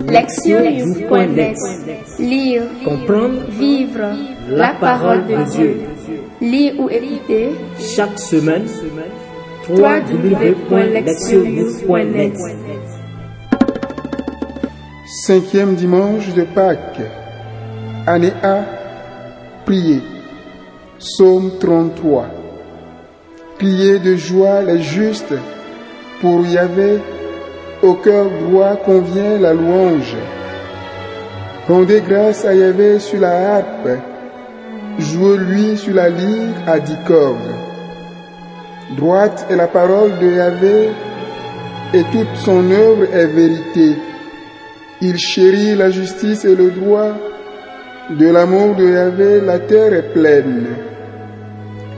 Lectionnews.net Lire, Comprendre, vivre la parole de Dieu. Lire ou écouter chaque semaine, www.lectionnews.net Cinquième dimanche de Pâques. Année A. Priez. Psaume 33. Priez de joie les justes. Pour Yahvé, au cœur droit convient la louange. Rendez grâce à Yahvé sur la harpe. Jouez-lui sur la lyre à dix cordes. Droite est la parole de Yahvé et toute son œuvre est vérité. Il chérit la justice et le droit. De l'amour de Yahvé, la terre est pleine.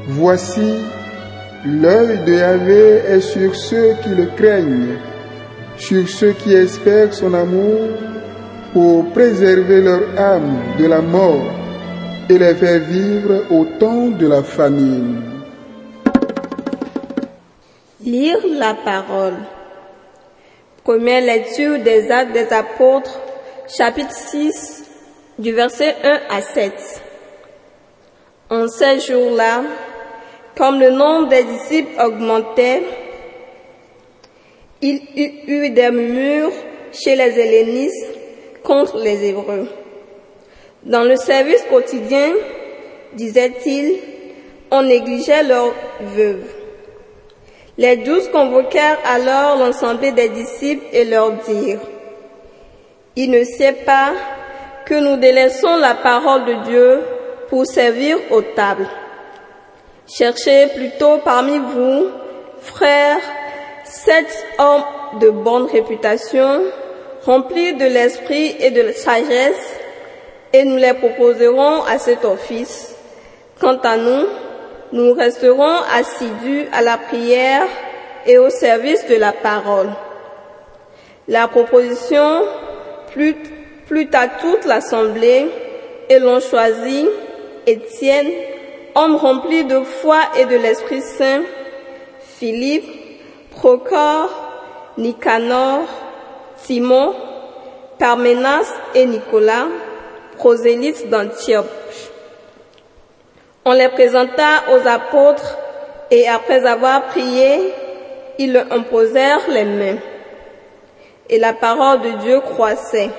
Voici, l'œil de Yahvé est sur ceux qui le craignent, sur ceux qui espèrent son amour, pour préserver leur âme de la mort et les faire vivre au temps de la famine. Lire la parole. Première lecture des Actes des Apôtres, chapitre 6, du verset 1 à 7. En ces jours-là, comme le nombre des disciples augmentait, il y eut des murmures chez les hellénistes contre les Hébreux. Dans le service quotidien, disait-il, on négligeait leurs veuves. Les douze convoquèrent alors l'ensemble des disciples et leur dirent, Il ne sait pas que nous délaissons la parole de Dieu pour servir aux tables. Cherchez plutôt parmi vous, frères, sept hommes de bonne réputation, remplis de l'esprit et de la sagesse, et nous les proposerons à cet office. Quant à nous, nous resterons assidus à la prière et au service de la parole. La proposition plut, plut à toute l'assemblée et l'on choisit Étienne, homme rempli de foi et de l'Esprit Saint, Philippe, Procor, Nicanor, Simon, Parménas et Nicolas, prosélytes d'Antioche. On les présenta aux apôtres et après avoir prié, ils leur imposèrent les mains. Et la parole de Dieu croissait.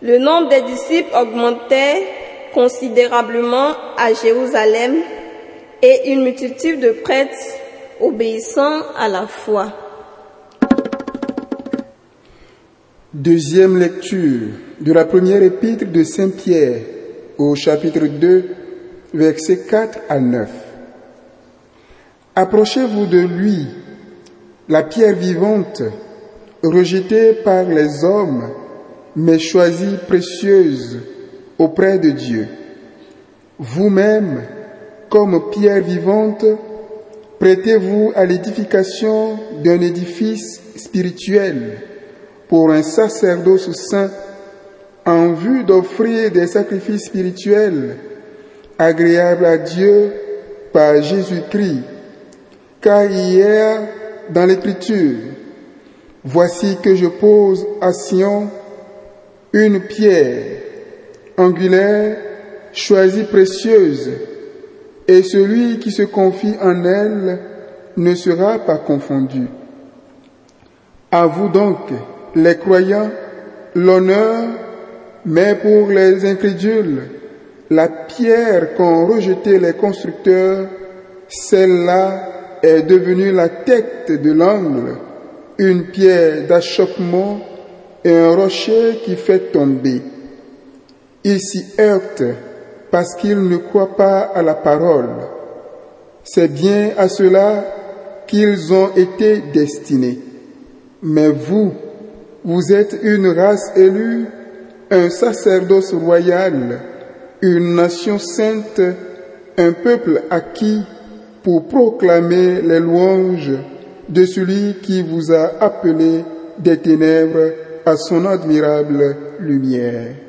Le nombre des disciples augmentait considérablement à Jérusalem et une multitude de prêtres obéissant à la foi. Deuxième lecture de la première épître de Saint Pierre au chapitre 2 versets 4 à 9. Approchez-vous de lui, la pierre vivante, rejetée par les hommes, mais choisie précieuse auprès de Dieu. Vous-même, comme pierre vivante, prêtez-vous à l'édification d'un édifice spirituel pour un sacerdoce saint en vue d'offrir des sacrifices spirituels agréable à Dieu par Jésus-Christ. Car hier, dans l'Écriture, voici que je pose à Sion une pierre angulaire, choisie précieuse, et celui qui se confie en elle ne sera pas confondu. À vous donc, les croyants, l'honneur, mais pour les incrédules, la pierre qu'ont rejetée les constructeurs, celle-là est devenue la tête de l'angle, une pierre d'achoppement et un rocher qui fait tomber. Ils s'y heurtent parce qu'ils ne croient pas à la parole. C'est bien à cela qu'ils ont été destinés. Mais vous, vous êtes une race élue, un sacerdoce royal, une nation sainte, un peuple acquis pour proclamer les louanges de celui qui vous a appelé des ténèbres à son admirable lumière.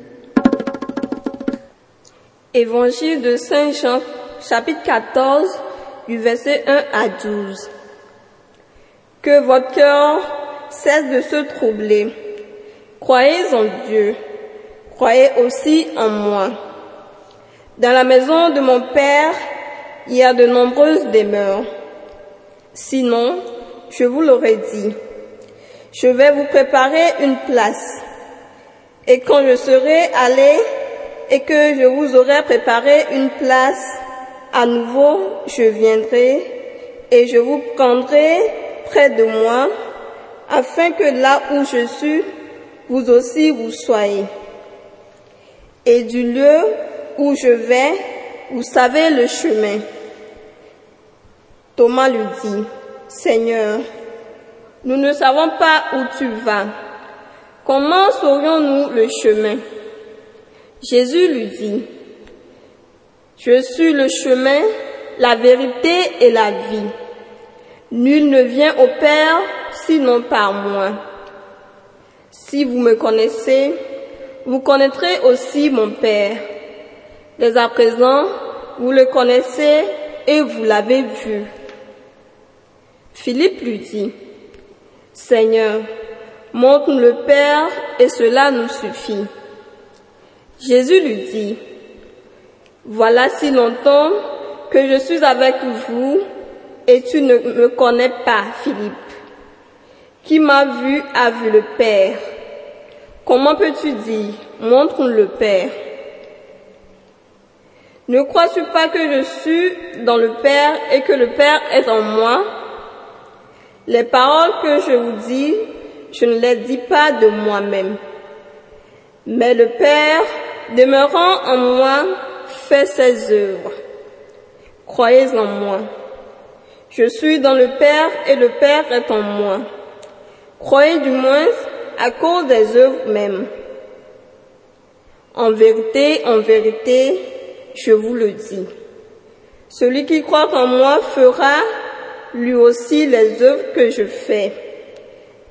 Évangile de Saint Jean, chapitre 14, du verset 1 à 12. Que votre cœur cesse de se troubler. Croyez en Dieu, croyez aussi en moi. Dans la maison de mon Père, il y a de nombreuses demeures. Sinon, je vous l'aurais dit, je vais vous préparer une place. Et quand je serai allé et que je vous aurai préparé une place, à nouveau je viendrai et je vous prendrai près de moi, afin que là où je suis, vous aussi vous soyez. Et du lieu où je vais, vous savez le chemin. Thomas lui dit, Seigneur, nous ne savons pas où tu vas. Comment saurions-nous le chemin? Jésus lui dit, Je suis le chemin, la vérité et la vie. Nul ne vient au Père sinon par moi. Si vous me connaissez, vous connaîtrez aussi mon Père. Dès à présent, vous le connaissez et vous l'avez vu. Philippe lui dit, Seigneur, montre le Père et cela nous suffit. Jésus lui dit, Voilà si longtemps que je suis avec vous et tu ne me connais pas, Philippe. Qui m'a vu a vu le Père. Comment peux-tu dire, montre le Père? Ne crois-tu pas que je suis dans le Père et que le Père est en moi? Les paroles que je vous dis, je ne les dis pas de moi-même. Mais le Père, demeurant en moi, fait ses œuvres. Croyez en moi. Je suis dans le Père et le Père est en moi. Croyez du moins à cause des œuvres mêmes. En vérité, en vérité, je vous le dis. Celui qui croit en moi fera lui aussi les œuvres que je fais.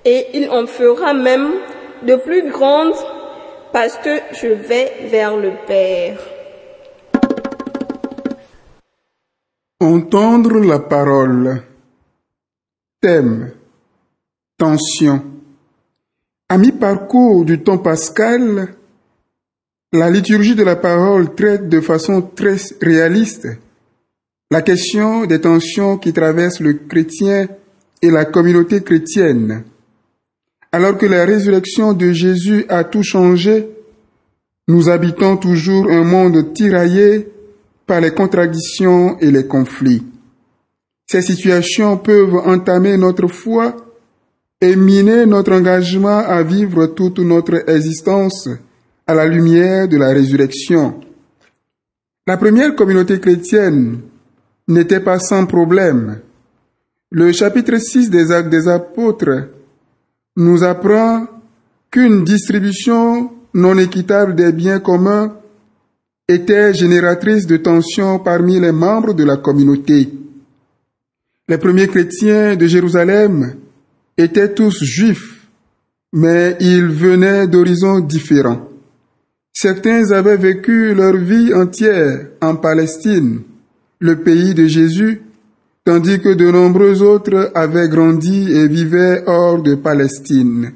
Et il en fera même de plus grandes parce que je vais vers le Père. Entendre la parole. Thème. Tension. À mi-parcours du temps pascal, la liturgie de la parole traite de façon très réaliste la question des tensions qui traversent le chrétien et la communauté chrétienne. Alors que la résurrection de Jésus a tout changé, nous habitons toujours un monde tiraillé par les contradictions et les conflits. Ces situations peuvent entamer notre foi et miner notre engagement à vivre toute notre existence à la lumière de la résurrection. La première communauté chrétienne n'était pas sans problème. Le chapitre 6 des actes des apôtres nous apprend qu'une distribution non équitable des biens communs était génératrice de tensions parmi les membres de la communauté. Les premiers chrétiens de Jérusalem étaient tous juifs, mais ils venaient d'horizons différents. Certains avaient vécu leur vie entière en Palestine, le pays de Jésus, tandis que de nombreux autres avaient grandi et vivaient hors de Palestine.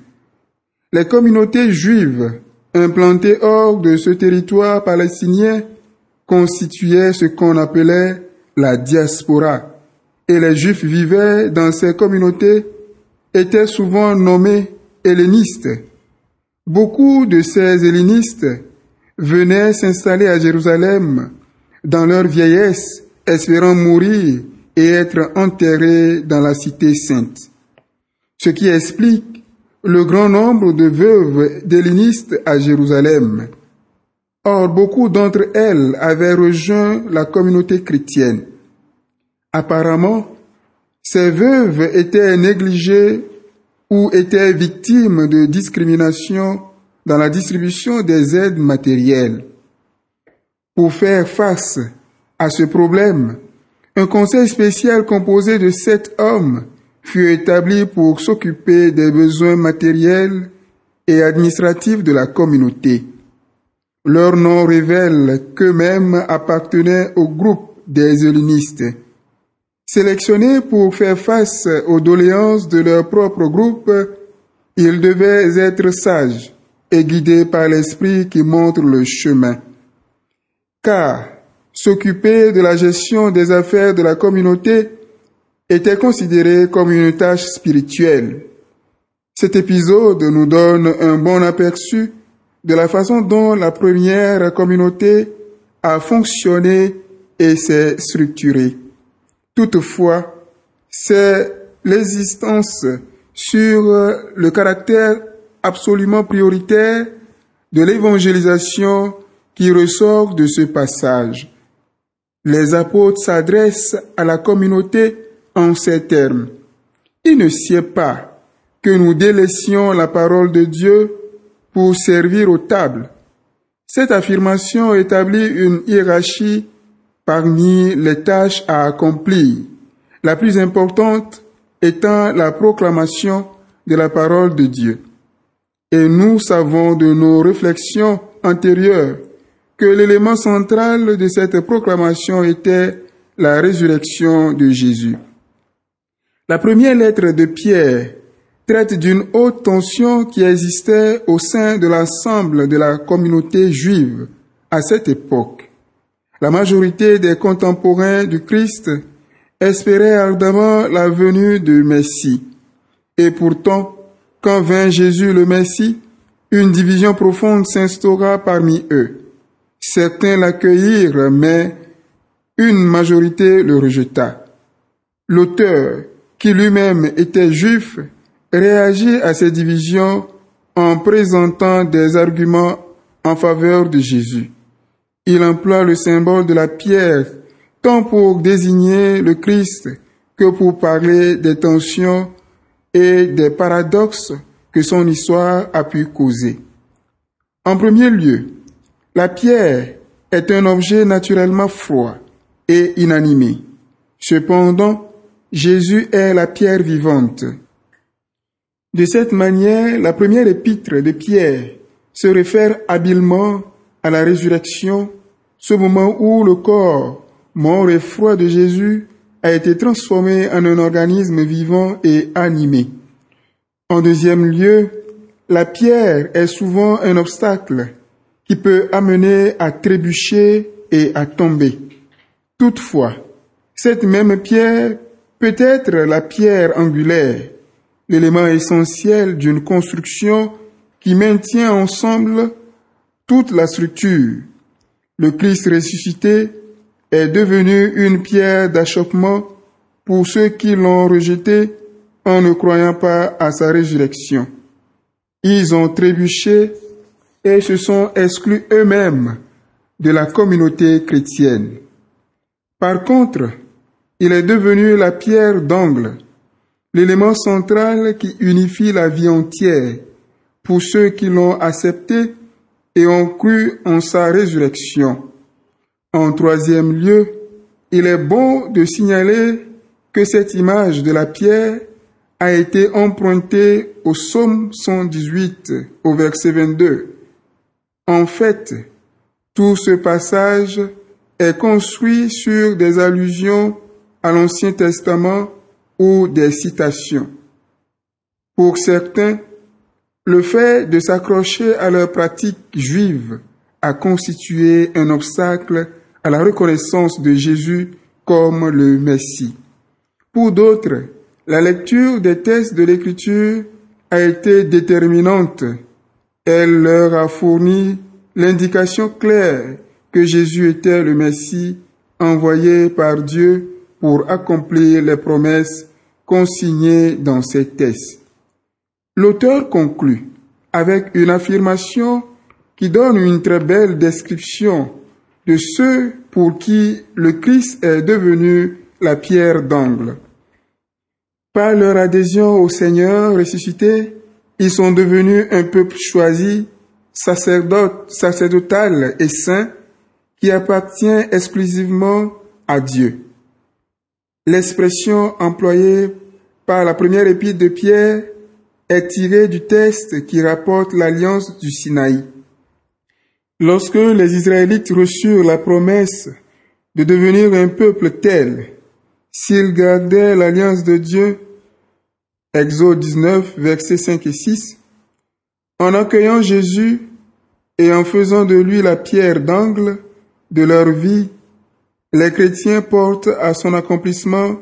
Les communautés juives implantées hors de ce territoire palestinien constituaient ce qu'on appelait la diaspora, et les juifs vivaient dans ces communautés étaient souvent nommés hellénistes. Beaucoup de ces hellénistes venaient s'installer à Jérusalem dans leur vieillesse, espérant mourir et être enterrés dans la cité sainte. Ce qui explique le grand nombre de veuves d'hellénistes à Jérusalem. Or, beaucoup d'entre elles avaient rejoint la communauté chrétienne. Apparemment, ces veuves étaient négligées ou étaient victimes de discrimination dans la distribution des aides matérielles. Pour faire face à ce problème, un conseil spécial composé de sept hommes fut établi pour s'occuper des besoins matériels et administratifs de la communauté. Leur nom révèle qu'eux-mêmes appartenaient au groupe des hellénistes. Sélectionnés pour faire face aux doléances de leur propre groupe, ils devaient être sages, et guidés par l'Esprit qui montre le chemin. Car s'occuper de la gestion des affaires de la communauté était considéré comme une tâche spirituelle. Cet épisode nous donne un bon aperçu de la façon dont la première communauté a fonctionné et s'est structurée. Toutefois, c'est l'existence sur le caractère absolument prioritaire de l'évangélisation qui ressort de ce passage. Les apôtres s'adressent à la communauté en ces termes. Il ne sied pas que nous délaissions la parole de Dieu pour servir aux tables. Cette affirmation établit une hiérarchie parmi les tâches à accomplir, la plus importante étant la proclamation de la parole de Dieu. Et nous savons de nos réflexions antérieures que l'élément central de cette proclamation était la résurrection de Jésus. La première lettre de Pierre traite d'une haute tension qui existait au sein de l'ensemble de la communauté juive à cette époque. La majorité des contemporains du Christ espéraient ardemment la venue du Messie. Et pourtant, quand vint Jésus le Messie, une division profonde s'instaura parmi eux. Certains l'accueillirent, mais une majorité le rejeta. L'auteur, qui lui-même était juif, réagit à ces divisions en présentant des arguments en faveur de Jésus. Il emploie le symbole de la pierre tant pour désigner le Christ que pour parler des tensions et des paradoxes que son histoire a pu causer. En premier lieu, la pierre est un objet naturellement froid et inanimé. Cependant, Jésus est la pierre vivante. De cette manière, la première épître de Pierre se réfère habilement à la résurrection, ce moment où le corps mort et froid de Jésus a été transformé en un organisme vivant et animé. En deuxième lieu, la pierre est souvent un obstacle qui peut amener à trébucher et à tomber. Toutefois, cette même pierre peut être la pierre angulaire l'élément essentiel d'une construction qui maintient ensemble toute la structure. Le Christ ressuscité est devenu une pierre d'achoppement pour ceux qui l'ont rejeté en ne croyant pas à sa résurrection. Ils ont trébuché et se sont exclus eux-mêmes de la communauté chrétienne. Par contre, il est devenu la pierre d'angle l'élément central qui unifie la vie entière pour ceux qui l'ont accepté et ont cru en sa résurrection. En troisième lieu, il est bon de signaler que cette image de la pierre a été empruntée au psaume 118 au verset 22. En fait, tout ce passage est construit sur des allusions à l'Ancien Testament ou des citations. Pour certains, le fait de s'accrocher à leur pratique juive a constitué un obstacle à la reconnaissance de Jésus comme le Messie. Pour d'autres, la lecture des textes de l'Écriture a été déterminante. Elle leur a fourni l'indication claire que Jésus était le Messie envoyé par Dieu pour accomplir les promesses consignées dans ces textes. L'auteur conclut avec une affirmation qui donne une très belle description de ceux pour qui le Christ est devenu la pierre d'angle. Par leur adhésion au Seigneur ressuscité, ils sont devenus un peuple choisi, sacerdote, sacerdotal et saint, qui appartient exclusivement à Dieu. L'expression employée par la première épître de Pierre est tirée du texte qui rapporte l'alliance du Sinaï. Lorsque les Israélites reçurent la promesse de devenir un peuple tel, s'ils gardaient l'alliance de Dieu, Exode 19, versets 5 et 6, En accueillant Jésus et en faisant de lui la pierre d'angle de leur vie, les chrétiens portent à son accomplissement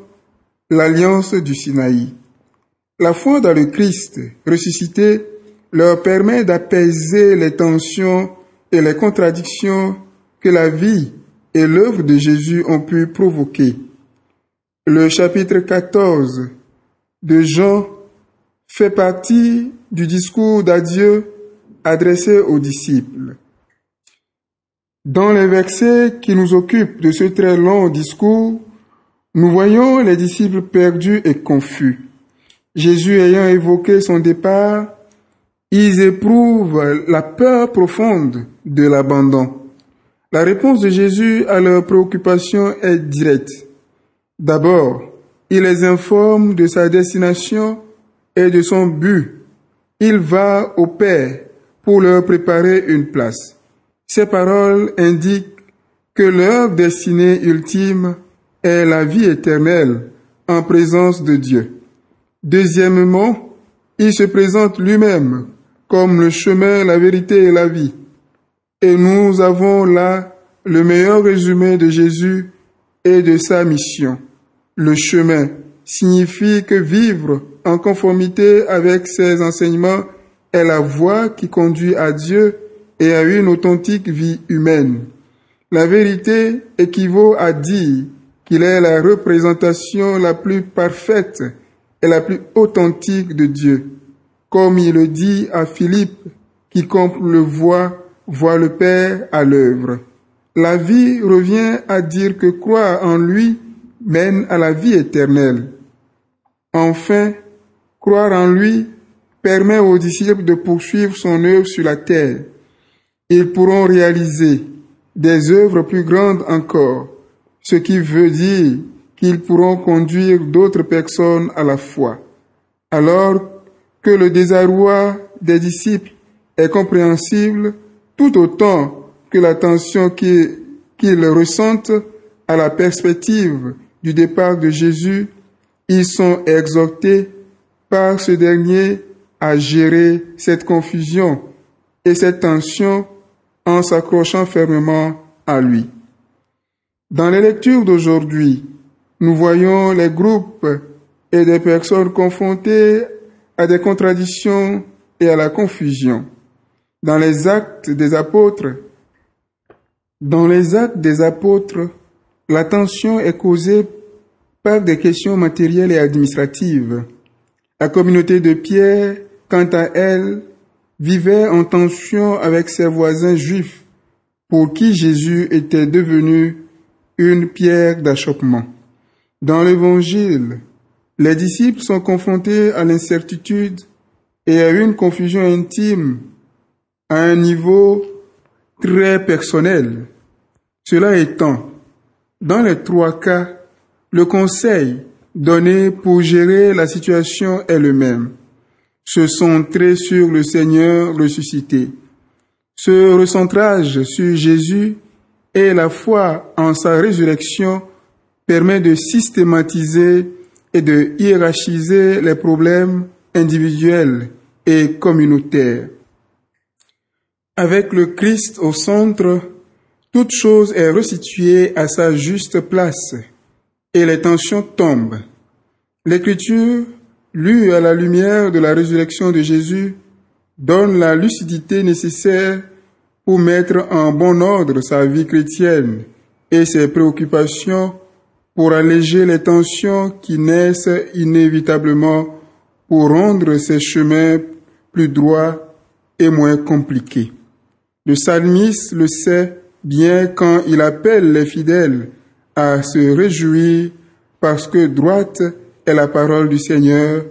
l'alliance du Sinaï. La foi dans le Christ ressuscité leur permet d'apaiser les tensions et les contradictions que la vie et l'œuvre de Jésus ont pu provoquer. Le chapitre 14 de Jean fait partie du discours d'adieu adressé aux disciples. Dans les versets qui nous occupent de ce très long discours, nous voyons les disciples perdus et confus. Jésus ayant évoqué son départ, ils éprouvent la peur profonde de l'abandon. La réponse de Jésus à leurs préoccupations est directe. D'abord, il les informe de sa destination et de son but. Il va au Père pour leur préparer une place. Ces paroles indiquent que leur destinée ultime est la vie éternelle en présence de Dieu. Deuxièmement, il se présente lui-même comme le chemin, la vérité et la vie. Et nous avons là le meilleur résumé de Jésus et de sa mission. Le chemin signifie que vivre en conformité avec ses enseignements est la voie qui conduit à Dieu et à une authentique vie humaine. La vérité équivaut à dire qu'il est la représentation la plus parfaite et la plus authentique de Dieu. Comme il le dit à Philippe, quiconque le voit voit le Père à l'œuvre. La vie revient à dire que croire en lui mène à la vie éternelle. Enfin, croire en lui permet aux disciples de poursuivre son œuvre sur la terre. Ils pourront réaliser des œuvres plus grandes encore, ce qui veut dire qu'ils pourront conduire d'autres personnes à la foi. Alors que le désarroi des disciples est compréhensible, tout autant que l'attention qu'ils ressentent à la perspective du départ de Jésus, ils sont exhortés par ce dernier à gérer cette confusion et cette tension en s'accrochant fermement à lui. Dans les lectures d'aujourd'hui, nous voyons les groupes et des personnes confrontées à des contradictions et à la confusion. Dans les actes des apôtres, dans les actes des apôtres, la tension est causée par des questions matérielles et administratives. La communauté de Pierre, quant à elle, vivait en tension avec ses voisins juifs pour qui Jésus était devenu une pierre d'achoppement. Dans l'Évangile, les disciples sont confrontés à l'incertitude et à une confusion intime à un niveau très personnel. Cela étant, dans les trois cas, le conseil donné pour gérer la situation est le même. Se centrer sur le Seigneur ressuscité. Ce recentrage sur Jésus et la foi en sa résurrection permet de systématiser et de hiérarchiser les problèmes individuels et communautaires. Avec le Christ au centre, toute chose est resituée à sa juste place et les tensions tombent. L'écriture, lue à la lumière de la résurrection de Jésus, donne la lucidité nécessaire pour mettre en bon ordre sa vie chrétienne et ses préoccupations pour alléger les tensions qui naissent inévitablement pour rendre ces chemins plus droits et moins compliqués. Le psalmiste le sait bien quand il appelle les fidèles à se réjouir parce que droite est la parole du Seigneur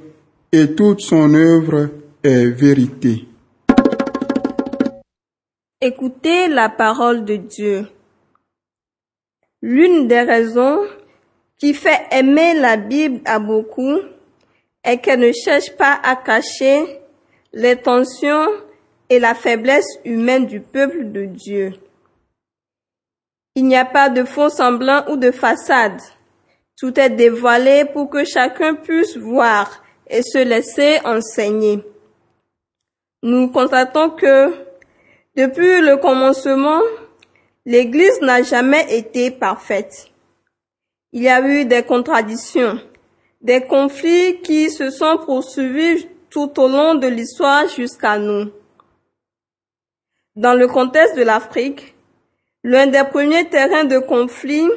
et toute son œuvre est vérité. Écoutez la parole de Dieu. L'une des raisons qui fait aimer la Bible à beaucoup est qu'elle ne cherche pas à cacher les tensions et la faiblesse humaine du peuple de Dieu. Il n'y a pas de faux semblant ou de façade. Tout est dévoilé pour que chacun puisse voir et se laisser enseigner. nous constatons que depuis le commencement, l'Église n'a jamais été parfaite. Il y a eu des contradictions, des conflits qui se sont poursuivis tout au long de l'histoire jusqu'à nous. Dans le contexte de l'Afrique, l'un des premiers terrains de conflit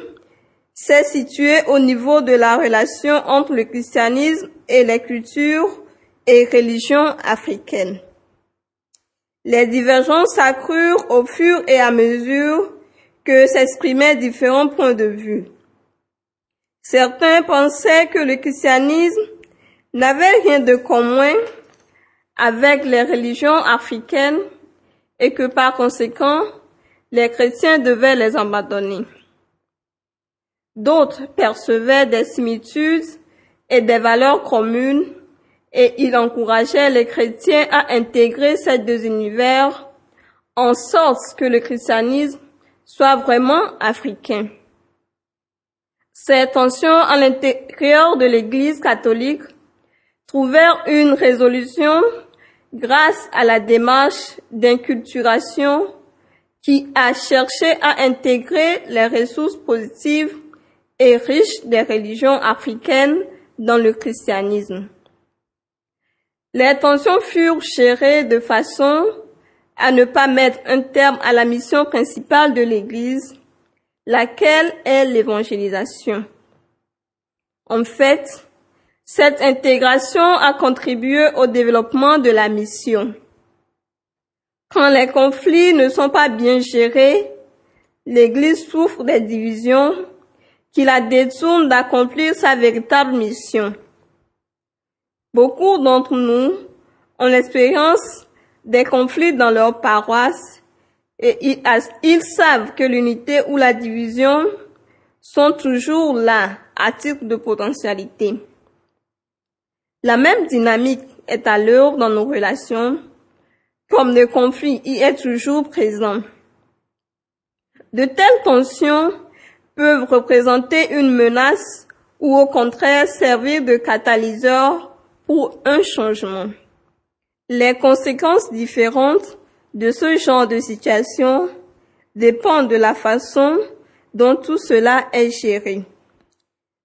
s'est situé au niveau de la relation entre le christianisme et les cultures et religions africaines. Les divergences s'accrurent au fur et à mesure que s'exprimaient différents points de vue. Certains pensaient que le christianisme n'avait rien de commun avec les religions africaines et que par conséquent, les chrétiens devaient les abandonner. D'autres percevaient des similitudes et des valeurs communes et il encourageait les chrétiens à intégrer ces deux univers en sorte que le christianisme soit vraiment africain. Ces tensions à l'intérieur de l'Église catholique trouvèrent une résolution grâce à la démarche d'inculturation qui a cherché à intégrer les ressources positives et riches des religions africaines dans le christianisme. Les tensions furent gérées de façon à ne pas mettre un terme à la mission principale de l'Église, laquelle est l'évangélisation. En fait, cette intégration a contribué au développement de la mission. Quand les conflits ne sont pas bien gérés, l'Église souffre des divisions qui la détournent d'accomplir sa véritable mission. Beaucoup d'entre nous ont l'expérience des conflits dans leur paroisse et ils, savent que l'unité ou la division sont toujours là à titre de potentialité. La même dynamique est à dans nos relations, comme le conflit y est toujours présent. De telles tensions peuvent représenter une menace ou au contraire servir de catalyseur pour un changement. Les conséquences différentes de ce genre de situation dépendent de la façon dont tout cela est géré.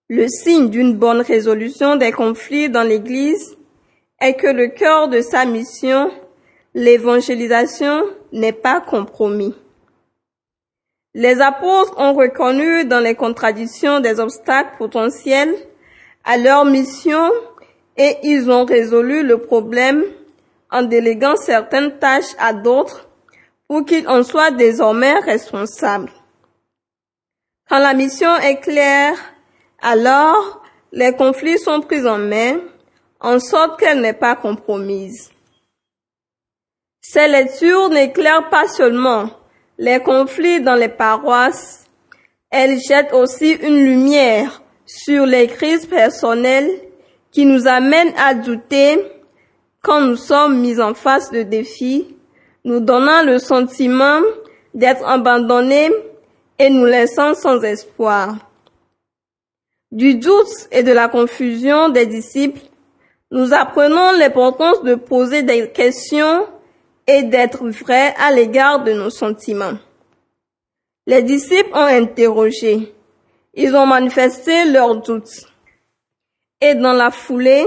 Le signe d'une bonne résolution des conflits dans l'Église est que le cœur de sa mission, l'évangélisation, n'est pas compromis. Les apôtres ont reconnu dans les contradictions des obstacles potentiels à leur mission et ils ont résolu le problème en déléguant certaines tâches à d'autres pour qu'ils en soient désormais responsables. Quand la mission est claire, alors les conflits sont pris en main en sorte qu'elle n'est pas compromise. Ces lectures n'éclairent pas seulement les conflits dans les paroisses, elles jettent aussi une lumière sur les crises personnelles qui nous amène à douter quand nous sommes mis en face de défis, nous donnant le sentiment d'être abandonnés et nous laissant sans espoir. Du doute et de la confusion des disciples, nous apprenons l'importance de poser des questions et d'être vrais à l'égard de nos sentiments. Les disciples ont interrogé, ils ont manifesté leurs doutes et dans la foulée,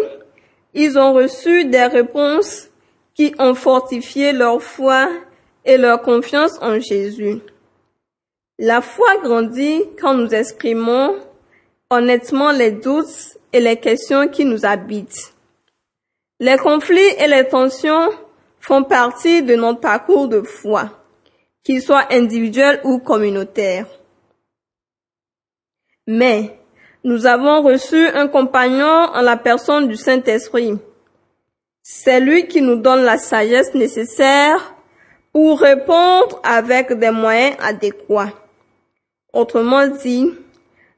ils ont reçu des réponses qui ont fortifié leur foi et leur confiance en Jésus. La foi grandit quand nous exprimons honnêtement les doutes et les questions qui nous habitent. Les conflits et les tensions font partie de notre parcours de foi, qu'il soit individuel ou communautaire. Mais nous avons reçu un compagnon en la personne du Saint-Esprit. C'est lui qui nous donne la sagesse nécessaire pour répondre avec des moyens adéquats. Autrement dit,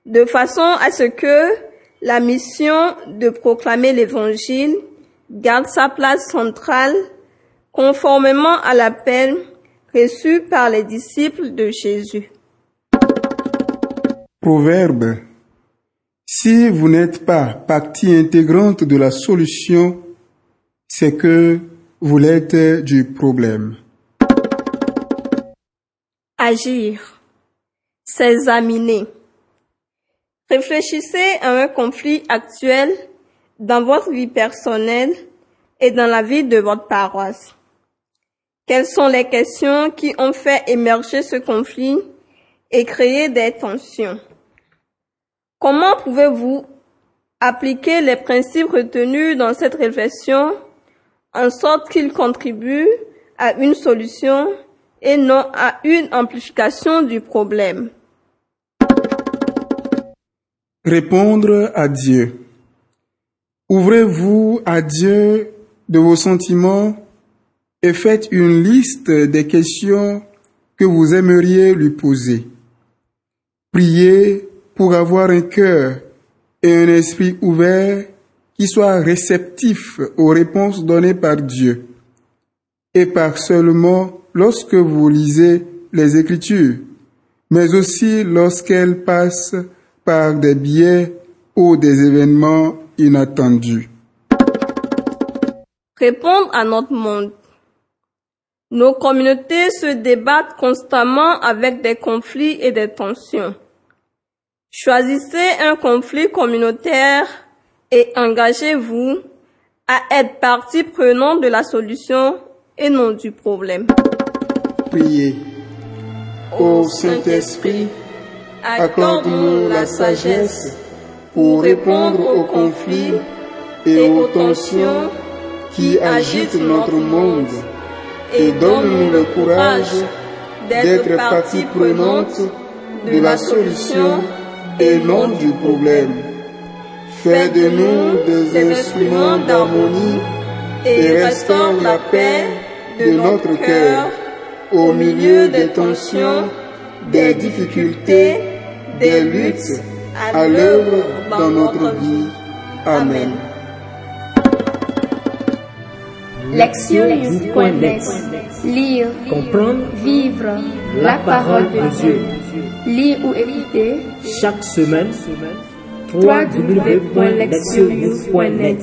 de façon à ce que la mission de proclamer l'évangile garde sa place centrale conformément à l'appel reçu par les disciples de Jésus. Proverbe si vous n'êtes pas partie intégrante de la solution, c'est que vous l'êtes du problème. Agir. S'examiner. Réfléchissez à un conflit actuel dans votre vie personnelle et dans la vie de votre paroisse. Quelles sont les questions qui ont fait émerger ce conflit et créer des tensions? Comment pouvez-vous appliquer les principes retenus dans cette réflexion en sorte qu'ils contribuent à une solution et non à une amplification du problème? Répondre à Dieu. Ouvrez-vous à Dieu de vos sentiments et faites une liste des questions que vous aimeriez lui poser. Priez pour avoir un cœur et un esprit ouvert qui soit réceptif aux réponses données par Dieu. Et par seulement lorsque vous lisez les Écritures, mais aussi lorsqu'elles passent par des biais ou des événements inattendus. Répondre à notre monde. Nos communautés se débattent constamment avec des conflits et des tensions. Choisissez un conflit communautaire et engagez-vous à être partie prenante de la solution et non du problème. Priez. Ô Saint-Esprit, accorde-nous la sagesse pour répondre aux conflits et aux tensions qui agitent notre monde et donne-nous le courage d'être partie prenante de la solution et non du problème. Fais de nous des instruments d'harmonie et restaure la paix de notre cœur au milieu des tensions, des difficultés, des luttes à l'œuvre dans notre vie. Amen. Lectionnews.net Lire, Comprendre vivre la parole de Dieu. Lire ou écouter chaque semaine www.lectionnews.net